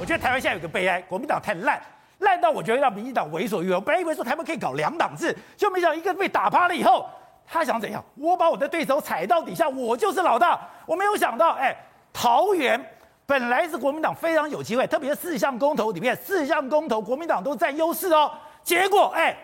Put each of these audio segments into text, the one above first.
我觉得台湾现在有个悲哀，国民党太烂，烂到我觉得让民进党为所欲为。我本来以为说台湾可以搞两党制，就没想到一个被打趴了以后，他想怎样？我把我的对手踩到底下，我就是老大。我没有想到，哎，桃园本来是国民党非常有机会，特别是四项公投里面，四项公投国民党都占优势哦。结果，哎，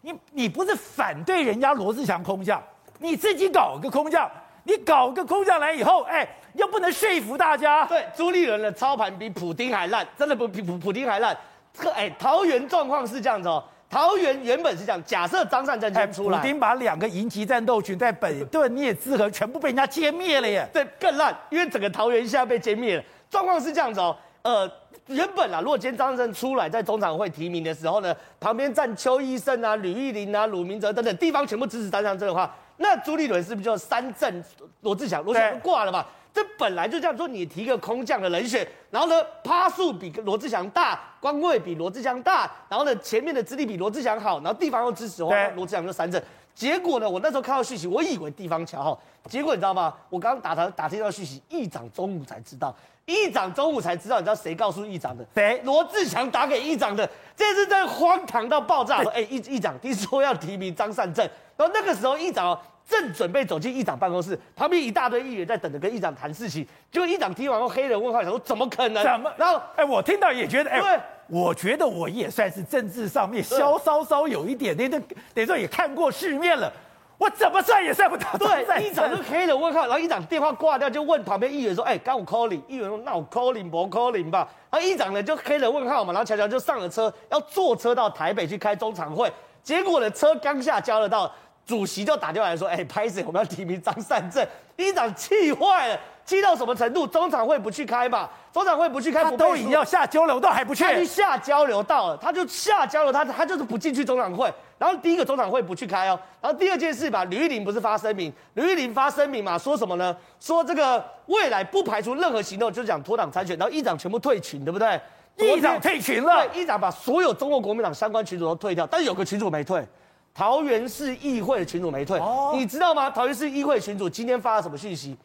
你你不是反对人家罗志祥空降，你自己搞个空降。你搞个空降来以后，哎，又不能说服大家。对，朱立伦的操盘比普丁还烂，真的不比普普丁还烂。这个哎，桃园状况是这样子哦。桃园原本是这样，假设张善政先出来，普丁把两个营级战斗群在本顿涅茨河全部被人家歼灭了耶。对，更烂，因为整个桃园现在被歼灭了。状况是这样子哦，呃，原本啊，如果今天张善政出来在中常会提名的时候呢，旁边站邱医生啊、吕玉玲啊、鲁明哲等等地方全部支持张善政的话。那朱立伦是不是就三振罗志祥？罗志祥挂了嘛？这本来就这样说，你提个空降的人选，然后呢，趴数比罗志祥大，官位比罗志祥大，然后呢，前面的资历比罗志祥好，然后地方又支持的话，罗志祥就三振。结果呢，我那时候看到讯息，我以为地方乔好，结果你知道吗？我刚刚打他打听到讯息，议长中午才知道，议长中午才知道，你知道谁告诉议长的？谁？罗志祥打给议长的，这是在荒唐到爆炸。说，哎，议议长听说要提名张善政。然后那个时候，议长正准备走进议长办公室，旁边一大堆议员在等着跟议长谈事情。结果议长听完后，黑人问号，想说怎么可能？怎么？然后，哎，我听到也觉得，哎，对我觉得我也算是政治上面稍稍稍有一点，那那等于说也看过世面了。我怎么算也算不到。对，议长就黑人问号，然后议长电话挂掉，就问旁边议员说：“哎，刚我 calling。”议员说：“那我 calling 不 calling 吧？”然后议长呢就黑人问号嘛，然后乔乔就上了车，要坐车到台北去开中常会。结果呢，车刚下交流道。主席就打电话来说：“哎、欸，拍谢，我们要提名张善政。”议长气坏了，气到什么程度？中常会不去开嘛？中常会不去开，他都已经要下交流道还不去？他下交流道了，他就下交流，他他就是不进去中常会。然后第一个中常会不去开哦。然后第二件事吧，吕玉玲不是发声明？吕玉玲发声明嘛，说什么呢？说这个未来不排除任何行动，就是讲脱党参选。然后议长全部退群，对不对？议长退群了。对，议长把所有中国国民党相关群组都退掉，但是有个群组没退。桃园市议会的群主没退，哦、你知道吗？桃园市议会群主今天发了什么讯息？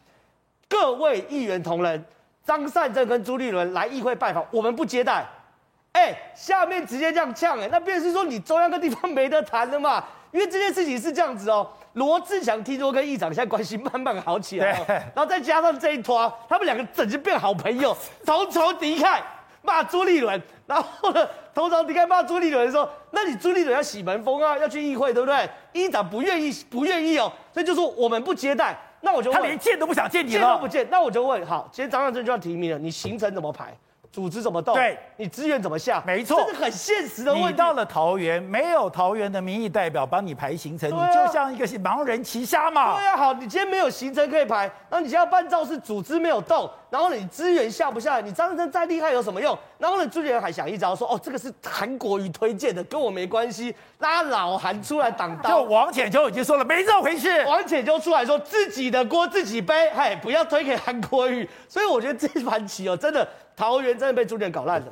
各位议员同仁，张善政跟朱立伦来议会拜访，我们不接待。哎、欸，下面直接这样呛，哎，那便是说你中央跟地方没得谈了嘛？因为这件事情是这样子哦。罗志祥听说跟议长现在关系慢慢好起来，对然后再加上这一坨，他们两个整就变好朋友，同仇敌忾。骂朱立伦，然后呢，通常你看骂朱立伦说：“那你朱立伦要洗门风啊，要去议会，对不对？”议长不愿意，不愿意哦，所以就说我们不接待。那我就问他连见都不想见你了，见都不见。那我就问：好，今天张善政就要提名了，你行程怎么排？组织怎么动？对，你资源怎么下？没错，这是很现实的问题。你到了桃园，没有桃园的民意代表帮你排行程，啊、你就像一个盲人骑瞎马。对啊，好，你今天没有行程可以排，那你现在办造势，组织没有动，然后，你资源下不下来？你张善再厉害有什么用？然后呢，朱立伦还想一招说，哦，这个是韩国瑜推荐的，跟我没关系，拉老韩出来挡刀。就王浅秋已经说了，没这回事。王浅秋出来说自己的锅自己背，嘿，不要推给韩国瑜。所以我觉得这盘棋哦，真的。桃园真的被朱立伦搞烂了。